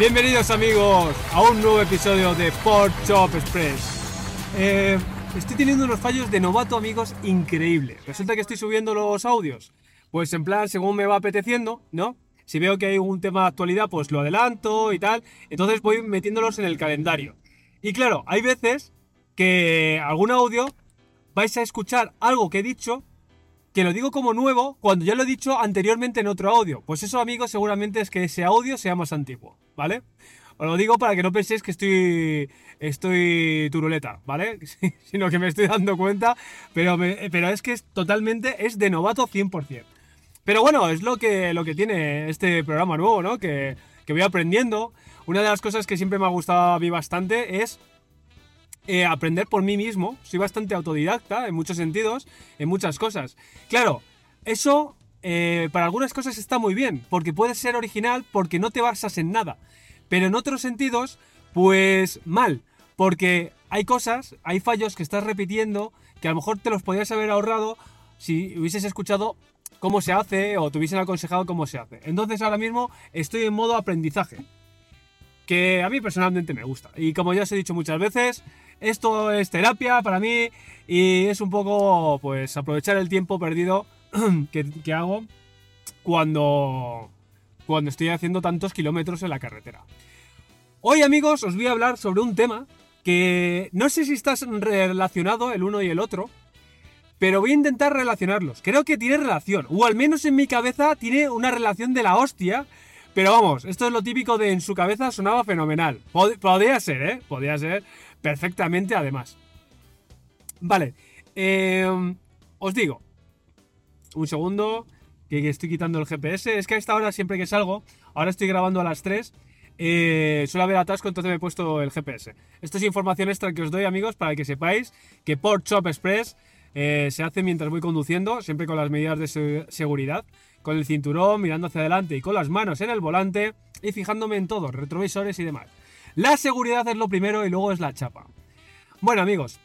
Bienvenidos amigos a un nuevo episodio de Port Shop Express. Eh, estoy teniendo unos fallos de novato amigos increíbles. Resulta que estoy subiendo los audios, pues en plan según me va apeteciendo, ¿no? Si veo que hay un tema de actualidad, pues lo adelanto y tal. Entonces voy metiéndolos en el calendario. Y claro, hay veces que algún audio vais a escuchar algo que he dicho que lo digo como nuevo cuando ya lo he dicho anteriormente en otro audio. Pues eso, amigos, seguramente es que ese audio sea más antiguo, ¿vale? Os lo digo para que no penséis que estoy estoy turuleta, ¿vale? Sino que me estoy dando cuenta, pero, pero es que es totalmente, es de novato 100%. Pero bueno, es lo que, lo que tiene este programa nuevo, ¿no? Que, que voy aprendiendo. Una de las cosas que siempre me ha gustado a mí bastante es eh, aprender por mí mismo. Soy bastante autodidacta en muchos sentidos, en muchas cosas. Claro, eso eh, para algunas cosas está muy bien, porque puedes ser original porque no te basas en nada. Pero en otros sentidos, pues mal, porque hay cosas, hay fallos que estás repitiendo que a lo mejor te los podrías haber ahorrado si hubieses escuchado cómo se hace o te hubiesen aconsejado cómo se hace. Entonces ahora mismo estoy en modo aprendizaje, que a mí personalmente me gusta. Y como ya os he dicho muchas veces, esto es terapia para mí y es un poco, pues, aprovechar el tiempo perdido que, hago cuando, cuando estoy haciendo tantos kilómetros en la carretera. Hoy, amigos, os voy a hablar sobre un tema que no sé si estás relacionado el uno y el otro, pero voy a intentar relacionarlos. Creo que tiene relación, o al menos en mi cabeza tiene una relación de la hostia. Pero vamos, esto es lo típico de en su cabeza sonaba fenomenal. podría ser, ¿eh? Podría ser perfectamente además. Vale, em, os digo, un segundo, que, estoy quitando el GPS. Es que a esta hora, siempre que salgo, ahora estoy grabando a las 3, eh, suele haber atasco, entonces me he puesto el GPS. Esto es información extra que os doy, amigos, para que sepáis que por Shop Express eh, se hace mientras voy conduciendo, siempre con las medidas de seguridad, con el cinturón, mirando hacia adelante y con las manos en el volante y fijándome en todo, retrovisores y demás. La seguridad es lo primero y luego es la chapa. Bueno amigos,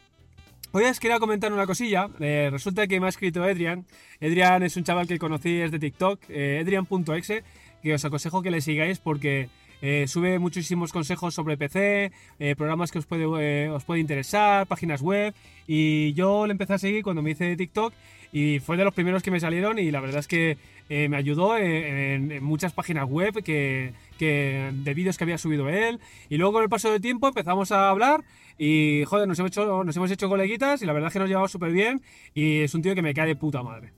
hoy os quería comentar una cosilla. Eh, resulta que me ha escrito Edrian. Edrian es un chaval que conocí desde TikTok, eh, edrian.exe, que os aconsejo que le sigáis porque eh, sube muchísimos consejos sobre PC, programas que os puede, os puede interesar, páginas web. Y yo le empecé a seguir cuando me hice TikTok y fue de los primeros que me salieron y la verdad es que me ayudó en, muchas páginas web que, que, de vídeos que había subido él. Y luego con el paso del tiempo empezamos a hablar y joder, nos hemos hecho, nos hemos hecho coleguitas y la verdad es que nos llevamos súper bien y es un tío que me cae de puta madre.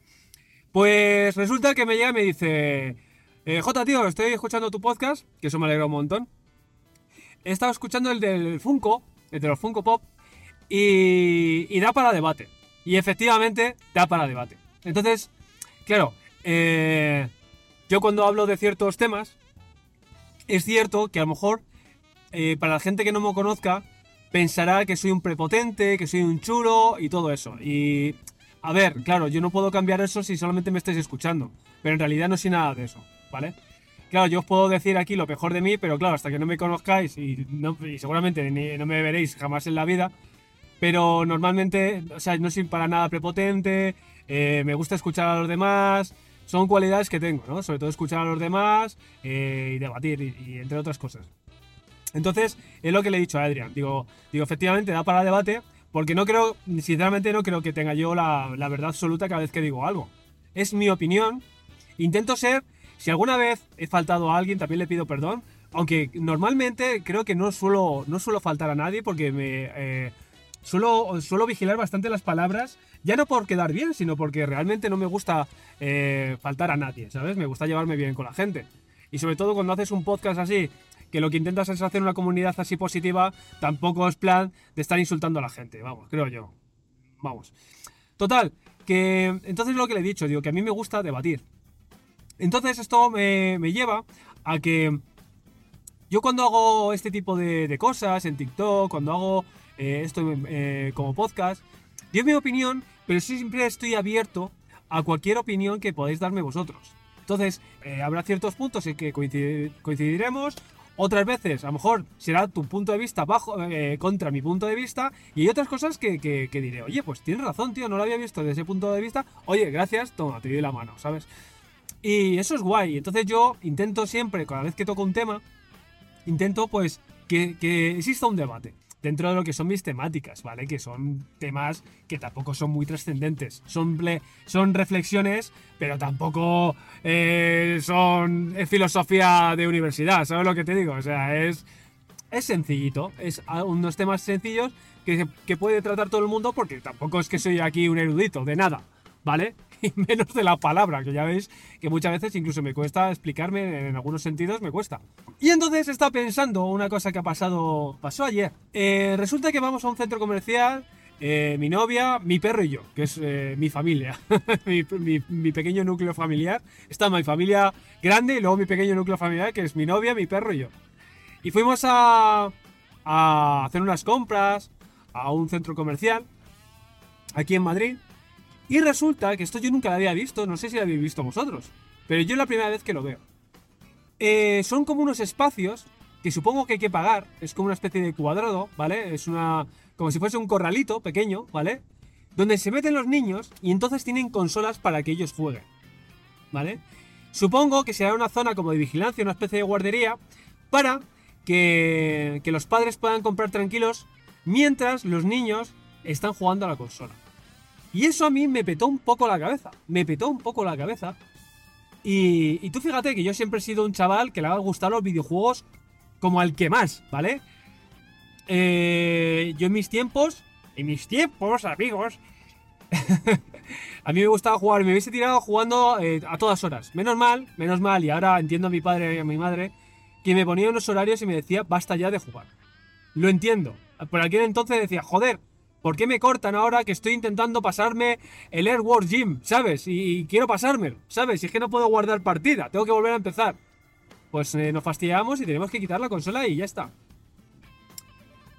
Pues resulta que me llega y me dice, eh, Jota tío, estoy escuchando tu podcast, que eso me alegra un montón. He estado escuchando el del Funko, el de los Funko Pop, y, y da para debate. Y efectivamente da para debate. Entonces, claro, eh, yo cuando hablo de ciertos temas, es cierto que a lo mejor eh, para la gente que no me conozca pensará que soy un prepotente, que soy un chulo y todo eso. Y a ver, claro, yo no puedo cambiar eso si solamente me estáis escuchando, pero en realidad no soy nada de eso, ¿vale? Claro, yo os puedo decir aquí lo mejor de mí, pero claro, hasta que no me conozcáis y, seguramente no me veréis jamás en la vida, pero normalmente, o sea, no soy para nada prepotente, eh, me gusta escuchar a los demás, son cualidades que tengo, ¿no? Sobre todo escuchar a los demás eh, y debatir, y, entre otras cosas. Entonces, es lo que le he dicho a Adrián. Digo, digo, efectivamente da para debate, porque no creo, sinceramente no creo que tenga yo la, la verdad absoluta cada vez que digo algo. Es mi opinión. Intento ser, si alguna vez he faltado a alguien, también le pido perdón. Aunque normalmente creo que no suelo, no suelo faltar a nadie porque me... Eh, suelo, suelo vigilar bastante las palabras, ya no por quedar bien, sino porque realmente no me gusta eh, faltar a nadie, ¿sabes? Me gusta llevarme bien con la gente. Y sobre todo cuando haces un podcast así, que lo que intentas es hacer una comunidad así positiva, tampoco es plan de estar insultando a la gente, vamos, creo yo. Vamos. Total, que entonces lo que le he dicho, digo, que a mí me gusta debatir. Entonces esto me, lleva a que yo cuando hago este tipo de, cosas en TikTok, cuando hago eh, esto eh, como podcast, doy mi opinión, pero siempre estoy abierto a cualquier opinión que podáis darme vosotros. Entonces, eh, habrá ciertos puntos en que coincidiremos, otras veces, a lo mejor será tu punto de vista bajo, contra mi punto de vista. Y hay otras cosas que, que, diré, oye, pues tienes razón, tío, no lo había visto desde ese punto de vista. Oye, gracias, toma, te doy la mano, ¿sabes? Y eso es guay. Entonces yo intento siempre, cada vez que toco un tema, intento pues que, que exista un debate dentro de lo que son mis temáticas, ¿vale? Que son temas que tampoco son muy trascendentes. Son, son reflexiones, pero tampoco eh, son filosofía de universidad, ¿sabes lo que te digo? O sea, es, es sencillito, es unos temas sencillos que, que puede tratar todo el mundo porque tampoco es que soy aquí un erudito, de nada, ¿vale? y menos de la palabra, que ya veis que muchas veces incluso me cuesta explicarme, en algunos sentidos me cuesta. Y entonces está pensando una cosa que ha pasado, pasó ayer. Eh, resulta que vamos a un centro comercial, eh, mi novia, mi perro y yo, que es eh, mi familia, mi, pequeño núcleo familiar. Está mi familia grande y luego mi pequeño núcleo familiar, que es mi novia, mi perro y yo. Y fuimos a, a hacer unas compras a un centro comercial aquí en Madrid. Y resulta que esto yo nunca lo había visto, no sé si lo habéis visto vosotros, pero yo es la primera vez que lo veo. Eh, son como unos espacios que supongo que hay que pagar, es como una especie de cuadrado, ¿vale? Es una. como si fuese un corralito pequeño, ¿vale? Donde se meten los niños y entonces tienen consolas para que ellos jueguen, ¿vale? Supongo que será una zona como de vigilancia, una especie de guardería, para que, que los padres puedan comprar tranquilos mientras los niños están jugando a la consola. Y eso a mí me petó un poco la cabeza. Me petó un poco la cabeza. Y, tú fíjate que yo siempre he sido un chaval que le ha gustado los videojuegos como al que más, ¿vale? Eh, yo en mis tiempos, en mis tiempos, amigos, a mí me gustaba jugar, me hubiese tirado jugando eh, a todas horas. Menos mal, menos mal, y ahora entiendo a mi padre y a mi madre, que me ponía unos horarios y me decía, basta ya de jugar. Lo entiendo. Por aquel entonces decía, joder, ¿Por qué me cortan ahora que estoy intentando pasarme el Air Wars Gym, ¿sabes? Y, quiero pasármelo, ¿sabes? Y es que no puedo guardar partida, tengo que volver a empezar. Pues eh, nos fastidiamos y tenemos que quitar la consola y ya está.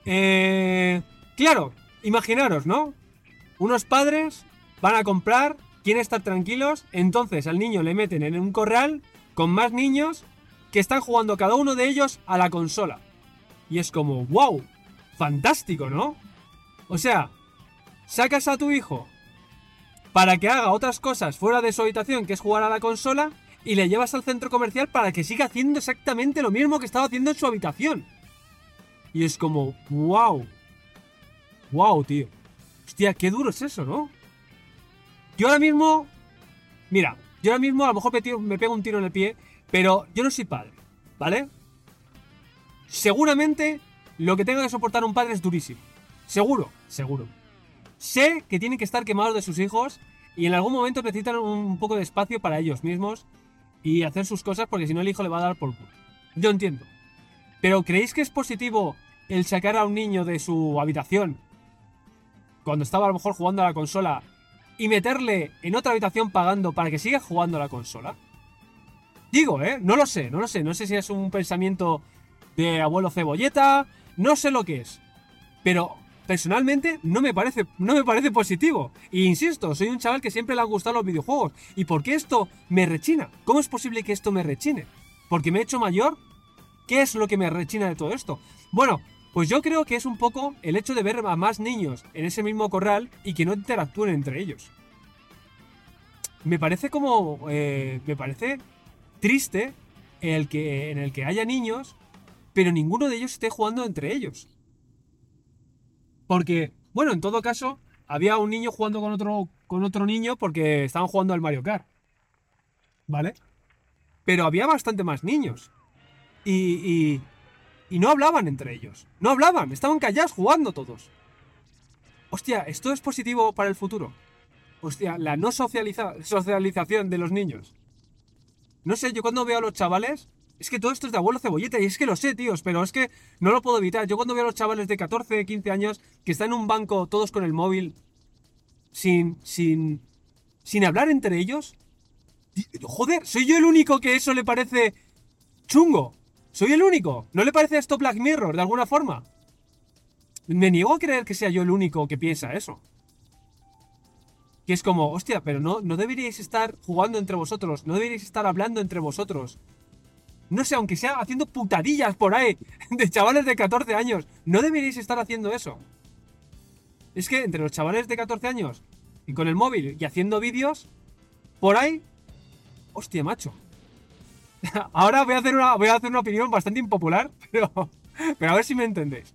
Eh, claro, imaginaros, ¿no? Unos padres van a comprar, quieren estar tranquilos, entonces al niño le meten en un corral con más niños que están jugando cada uno de ellos a la consola. Y es como, wow, fantástico, ¿no? O sea, sacas a tu hijo para que haga otras cosas fuera de su habitación, que es jugar a la consola, y le llevas al centro comercial para que siga haciendo exactamente lo mismo que estaba haciendo en su habitación. Y es como, wow. Wow, tío. Hostia, qué duro es eso, ¿no? Yo ahora mismo... Mira, yo ahora mismo a lo mejor me, me pego un tiro en el pie, pero yo no soy padre, ¿vale? Seguramente lo que tenga que soportar un padre es durísimo. Seguro, seguro. Sé que tienen que estar quemados de sus hijos y en algún momento necesitan un poco de espacio para ellos mismos y hacer sus cosas porque si no el hijo le va a dar por culo. Yo entiendo. Pero ¿creéis que es positivo el sacar a un niño de su habitación cuando estaba a lo mejor jugando a la consola y meterle en otra habitación pagando para que siga jugando a la consola? Digo, ¿eh? No lo sé, no lo sé. No sé si es un pensamiento de abuelo cebolleta, no sé lo que es. Pero personalmente no me parece, no me parece positivo. E insisto, soy un chaval que siempre le han gustado los videojuegos. ¿Y por qué esto me rechina? ¿Cómo es posible que esto me rechine? ¿Porque me he hecho mayor? ¿Qué es lo que me rechina de todo esto? Bueno, pues yo creo que es un poco el hecho de ver a más niños en ese mismo corral y que no interactúen entre ellos. Me parece como... Eh, me parece triste el que, en el que haya niños, pero ninguno de ellos esté jugando entre ellos. Porque, bueno, en todo caso, había un niño jugando con otro, con otro niño porque estaban jugando al Mario Kart. ¿Vale? Pero había bastante más niños. Y, y, no hablaban entre ellos. No hablaban, estaban callados jugando todos. hostia, esto es positivo para el futuro. Hostia, la no socialización de los niños. No sé, yo cuando veo a los chavales, es que todo esto es de abuelo cebolleta, y es que lo sé, tíos, pero es que no lo puedo evitar. Yo cuando veo a los chavales de 14, 15 años que están en un banco todos con el móvil, sin, sin, sin hablar entre ellos, joder, soy yo el único que eso le parece chungo. Soy el único. ¿No le parece esto Black Mirror de alguna forma? Me niego a creer que sea yo el único que piensa eso. Que es como, hostia, pero no, no deberíais estar jugando entre vosotros, no deberíais estar hablando entre vosotros. No sé, aunque sea haciendo putadillas por ahí de chavales de 14 años, no deberíais estar haciendo eso. Es que entre los chavales de 14 años y con el móvil y haciendo vídeos, por ahí, hostia, macho. Ahora voy a hacer una, voy a hacer una opinión bastante impopular, pero, pero a ver si me entendéis.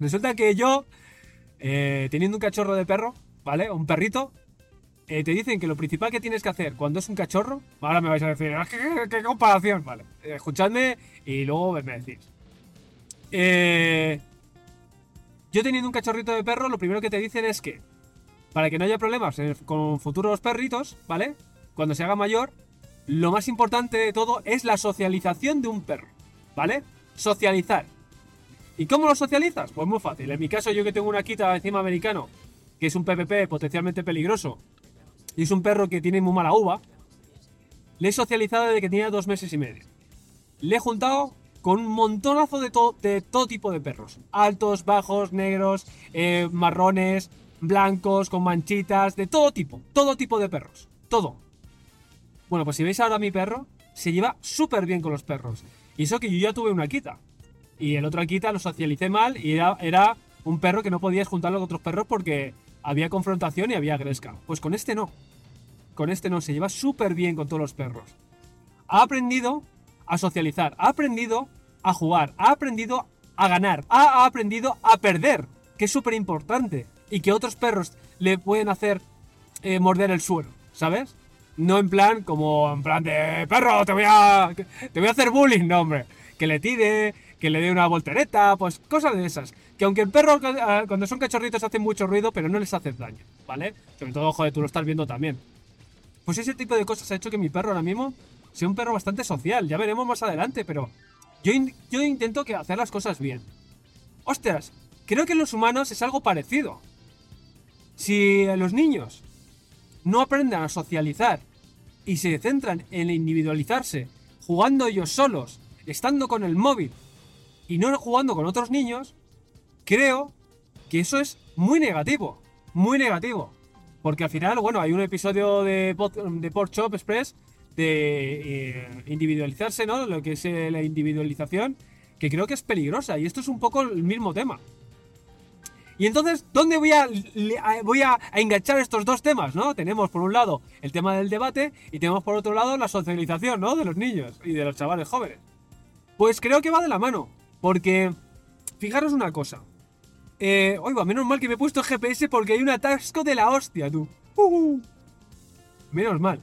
Resulta que yo, eh, teniendo un cachorro de perro, ¿vale? Un perrito, eh, te dicen que lo principal que tienes que hacer cuando es un cachorro, ahora me vais a decir, ah, ¿qué, comparación? Vale, eh, escuchadme y luego me decís. Eh, yo teniendo un cachorrito de perro, lo primero que te dicen es que, para que no haya problemas con futuros perritos, ¿vale? Cuando se haga mayor, lo más importante de todo es la socialización de un perro, ¿vale? Socializar. ¿Y cómo lo socializas? Pues muy fácil. En mi caso, yo que tengo una quita encima americano, que es un PPP potencialmente peligroso, y es un perro que tiene muy mala uva, le he socializado desde que tenía dos meses y medio. Le he juntado con un montonazo de, de todo tipo de perros. Altos, bajos, negros, eh, marrones, blancos, con manchitas, de todo tipo. Todo tipo de perros. Todo. Bueno, pues si veis ahora a mi perro, se lleva súper bien con los perros. Y eso que yo ya tuve una quita. Y el otro Akita lo socialicé mal y era, era un perro que no podías juntarlo con otros perros porque había confrontación y había gresca. Pues con este no. Con este no, se lleva súper bien con todos los perros. Ha aprendido a socializar, ha aprendido a jugar, ha aprendido a ganar, ha aprendido a perder, que es súper importante. Y que otros perros le pueden hacer eh, morder el suelo, ¿sabes? No en plan como en plan de perro, te voy a te voy a hacer bullying, no hombre, que le tire, que le dé una voltereta, pues cosas de esas. Que aunque el perro ah, cuando son cachorritos hacen mucho ruido, pero no les hace daño, ¿vale? Sobre todo, joder, tú lo estás viendo también. Pues ese tipo de cosas ha hecho que mi perro ahora mismo sea un perro bastante social. Ya veremos más adelante, pero yo, yo intento que hacer las cosas bien. Ostras, creo que en los humanos es algo parecido. Si los niños no aprenden a socializar y se centran en individualizarse, jugando ellos solos, estando con el móvil y no jugando con otros niños, creo que eso es muy negativo. Muy negativo. Porque al final, bueno, hay un episodio de, de Express de eh, individualizarse, ¿no? Lo que es eh, la individualización, que creo que es peligrosa. Y esto es un poco el mismo tema. Y entonces, ¿dónde voy a, voy a, enganchar estos dos temas, no? Tenemos por un lado el tema del debate y tenemos por otro lado la socialización, ¿no? De los niños y de los chavales jóvenes. Pues creo que va de la mano. Porque, fijaros una cosa. Eh, oiga, menos mal que me he puesto GPS porque hay un atasco de la hostia, tú. Uh, menos mal.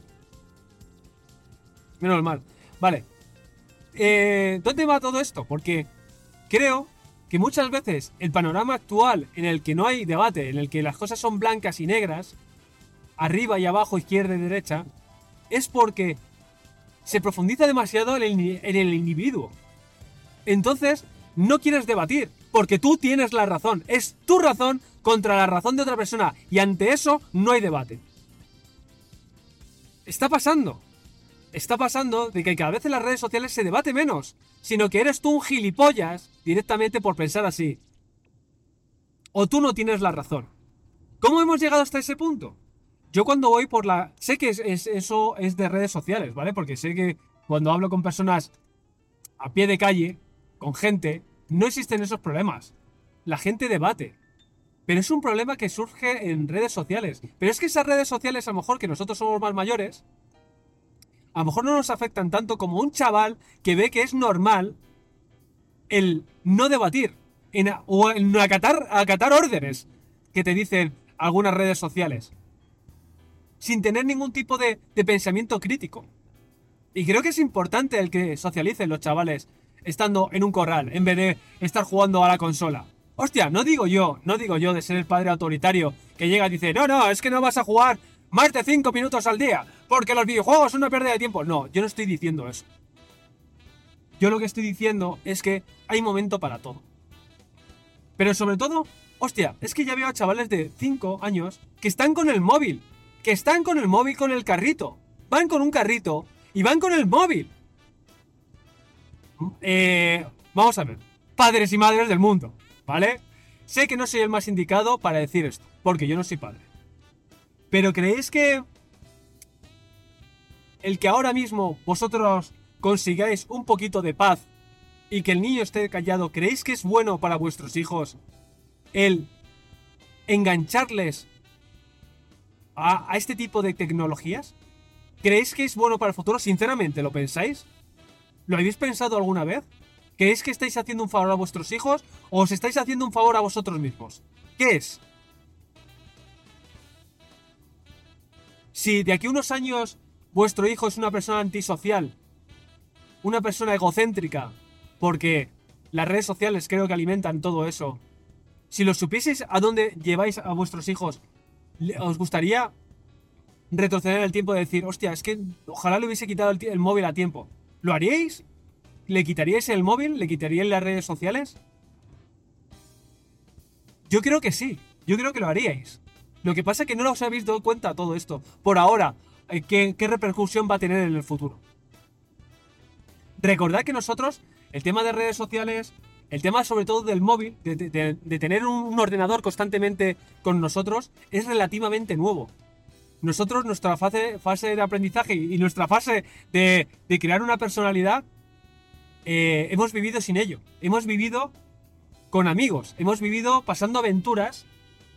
Menos mal. Vale. Eh, ¿Dónde va todo esto? Porque creo que muchas veces el panorama actual en el que no hay debate, en el que las cosas son blancas y negras, arriba y abajo, izquierda y derecha, es porque se profundiza demasiado en el, en el individuo. Entonces, no quieres debatir, porque tú tienes la razón. Es tu razón contra la razón de otra persona. Y ante eso no hay debate. Está pasando. Está pasando de que cada vez en las redes sociales se debate menos, sino que eres tú un gilipollas directamente por pensar así. O tú no tienes la razón. ¿Cómo hemos llegado hasta ese punto? Yo cuando voy por la... Sé que eso es de redes sociales, ¿vale? Porque sé que cuando hablo con personas a pie de calle, con gente, no existen esos problemas. La gente debate. Pero es un problema que surge en redes sociales. Pero es que esas redes sociales, a lo mejor que nosotros somos más mayores, a lo mejor no nos afectan tanto como un chaval que ve que es normal el no debatir o el no acatar, acatar órdenes que te dicen algunas redes sociales. Sin tener ningún tipo de, de pensamiento crítico. Y creo que es importante el que socialicen los chavales estando en un corral en vez de estar jugando a la consola Hostia, no digo yo, no digo yo de ser el padre autoritario que llega y dice, no, no, es que no vas a jugar más de 5 minutos al día, porque los videojuegos son una pérdida de tiempo. No, yo no estoy diciendo eso. Yo lo que estoy diciendo es que hay momento para todo. Pero sobre todo, hostia, es que ya veo a chavales de 5 años que están con el móvil. Que están con el móvil con el carrito. Van con un carrito y van con el móvil. Eh, vamos a ver. Padres y madres del mundo, ¿vale? Sé que no soy el más indicado para decir esto, porque yo no soy padre. Pero ¿creéis que el que ahora mismo vosotros consigáis un poquito de paz y que el niño esté callado, ¿creéis que es bueno para vuestros hijos el engancharles a, a este tipo de tecnologías? ¿Creéis que es bueno para el futuro? Sinceramente, ¿lo pensáis? ¿Lo habéis pensado alguna vez? ¿Creéis que estáis haciendo un favor a vuestros hijos o os estáis haciendo un favor a vosotros mismos? ¿Qué es? Si de aquí a unos años vuestro hijo es una persona antisocial, una persona egocéntrica, porque las redes sociales creo que alimentan todo eso, si lo supieseis a dónde lleváis a vuestros hijos, ¿os gustaría retroceder el tiempo de decir, hostia, es que ojalá le hubiese quitado el, el móvil a tiempo? ¿Lo haríais? ¿Le quitaríais el móvil? ¿Le quitaríais las redes sociales? Yo creo que sí. Yo creo que lo haríais. Lo que pasa es que no os habéis dado cuenta todo esto. Por ahora, eh, ¿qué, qué repercusión va a tener en el futuro? Recordad que nosotros, el tema de redes sociales, el tema sobre todo del móvil, de, tener un ordenador constantemente con nosotros, es relativamente nuevo. Nosotros, nuestra fase, de aprendizaje y nuestra fase de, de crear una personalidad, eh, hemos vivido sin ello. Hemos vivido con amigos, hemos vivido pasando aventuras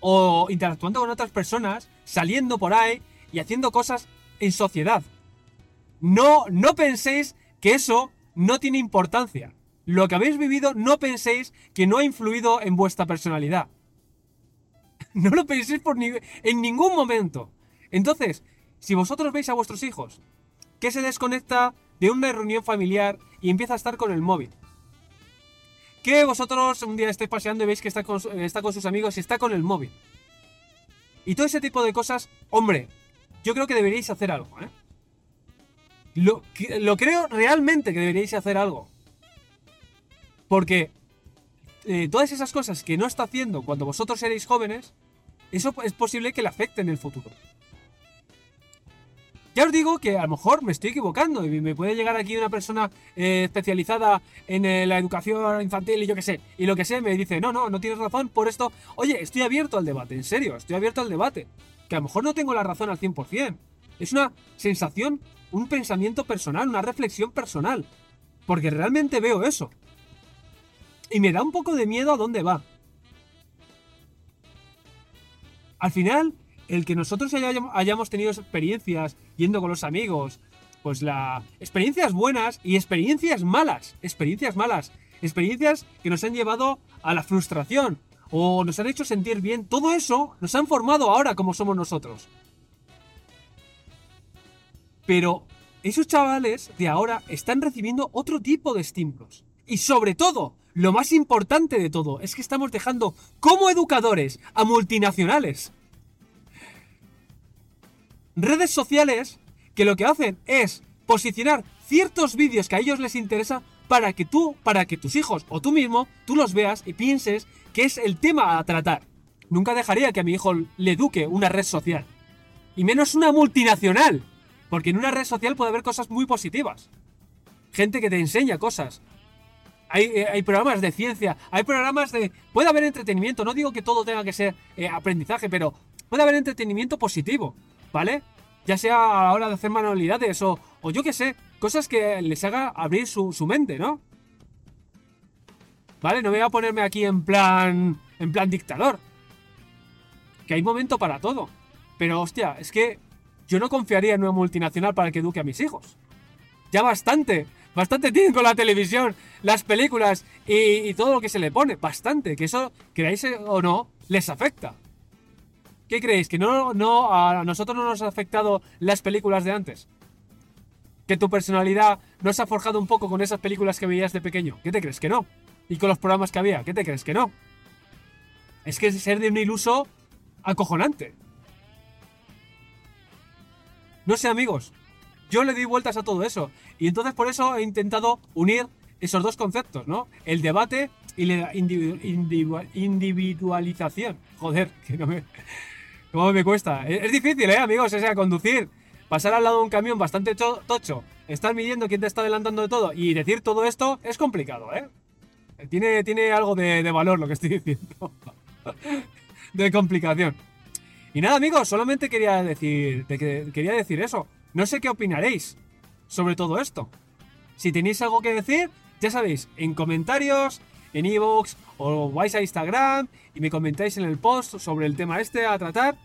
o interactuando con otras personas, saliendo por ahí y haciendo cosas en sociedad. No, no penséis que eso no tiene importancia. Lo que habéis vivido no penséis que no ha influido en vuestra personalidad. No lo penséis por ni- en ningún momento. Entonces, si vosotros veis a vuestros hijos que se desconecta de una reunión familiar y empieza a estar con el móvil, que vosotros un día estéis paseando y veis que está con, sus amigos y está con el móvil, y todo ese tipo de cosas, hombre, yo creo que deberíais hacer algo, ¿eh? Lo, creo realmente que deberíais hacer algo. Porque eh, todas esas cosas que no está haciendo cuando vosotros erais jóvenes, eso es posible que le afecte en el futuro. Ya os digo que a lo mejor me estoy equivocando y me puede llegar aquí una persona eh, especializada en eh, la educación infantil y yo qué sé, y lo que sé me dice, no, no, no tienes razón por esto. Oye, estoy abierto al debate, en serio, estoy abierto al debate. Que a lo mejor no tengo la razón al 100%. Es una sensación, un pensamiento personal, una reflexión personal. Porque realmente veo eso. Y me da un poco de miedo a dónde va. Al final, el que nosotros hayam- hayamos tenido experiencias yendo con los amigos, pues la experiencias buenas y experiencias malas, experiencias malas, experiencias que nos han llevado a la frustración o nos han hecho sentir bien, todo eso nos han formado ahora como somos nosotros. Pero esos chavales de ahora están recibiendo otro tipo de estímulos. Y sobre todo, lo más importante de todo, es que estamos dejando como educadores a multinacionales. Redes sociales que lo que hacen es posicionar ciertos vídeos que a ellos les interesa para que tú, para que tus hijos o tú mismo, tú los veas y pienses que es el tema a tratar. Nunca dejaría que a mi hijo le eduque una red social. Y menos una multinacional. Porque en una red social puede haber cosas muy positivas. Gente que te enseña cosas. Hay, eh, hay programas de ciencia, hay programas de... Puede haber entretenimiento, no digo que todo tenga que ser eh, aprendizaje, pero puede haber entretenimiento positivo, ¿vale? Ya sea a la hora de hacer manualidades o, o yo qué sé, cosas que les haga abrir su, su mente, ¿no? ¿Vale? No voy a ponerme aquí en plan... en plan dictador. Que hay momento para todo. Pero hostia, es que yo no confiaría en una multinacional para que eduque a mis hijos. Ya bastante, bastante tienen con la televisión, las películas y, y todo lo que se le pone. Bastante, que eso, creáis o no, les afecta. ¿Qué creéis? ¿Que no, no, a nosotros no nos ha afectado las películas de antes? ¿Que tu personalidad no se ha forjado un poco con esas películas que veías de pequeño? ¿Qué te crees que no? ¿Y con los programas que había? ¿Qué te crees que no? es que es ser de un iluso acojonante. No sé, amigos. Yo le di vueltas a todo eso. Y entonces por eso he intentado unir esos dos conceptos, ¿no? El debate y la individualización. Joder, que no me... ¿Cómo me cuesta? Es, difícil, ¿eh, amigos? O sea, conducir, pasar al lado de un camión bastante tocho, estar midiendo quién te está adelantando de todo y decir todo esto es complicado, ¿eh? Tiene, tiene algo de, valor lo que estoy diciendo. de complicación. Y nada, amigos, solamente quería decir, quería decir eso. No sé qué opinaréis sobre todo esto. Si tenéis algo que decir, ya sabéis, en comentarios, en ebooks o vais a Instagram y me comentáis en el post sobre el tema este a tratar.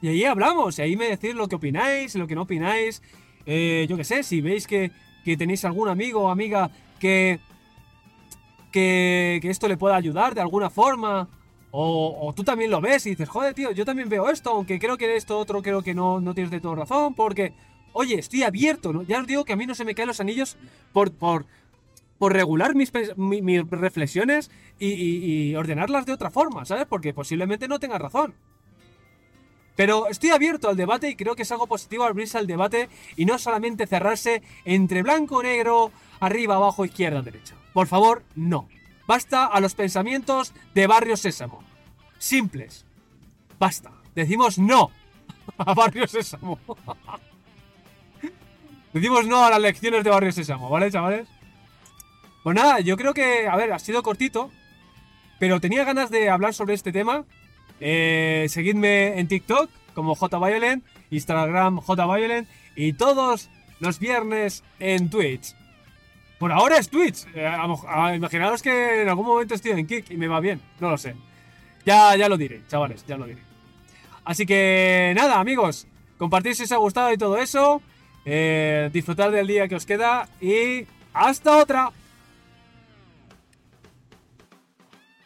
Y ahí hablamos, y ahí me decís lo que opináis, lo que no opináis. Eh, yo qué sé, si veis que, tenéis algún amigo o amiga que, que, que esto le pueda ayudar de alguna forma o, tú también lo ves y dices, joder, tío, yo también veo esto, aunque creo que esto otro creo que no, no tienes de todo razón, porque, oye, estoy abierto. Ya os digo que a mí no se me caen los anillos por, por, por regular mis, reflexiones y, ordenarlas de otra forma, ¿sabes? Porque posiblemente no tenga razón. Pero estoy abierto al debate y creo que es algo positivo abrirse al debate y no solamente cerrarse entre blanco, negro, arriba, abajo, izquierda, derecha. Por favor, no. Basta a los pensamientos de Barrio Sésamo. Simples. Basta. Decimos no a Barrio Sésamo. Decimos no a las lecciones de Barrio Sésamo, ¿vale, chavales? Pues nada, yo creo que, a ver, ha sido cortito, pero tenía ganas de hablar sobre este tema. Eh, seguidme en TikTok como JViolent, Instagram JViolent y todos los viernes en Twitch. Por ahora es Twitch. Eh, imaginaros que en algún momento estoy en Kick y me va bien. No lo sé. Ya, ya lo diré, chavales, ya lo diré. Así que nada, amigos. Compartir si os ha gustado y todo eso. Eh, disfrutar del día que os queda. Y hasta otra.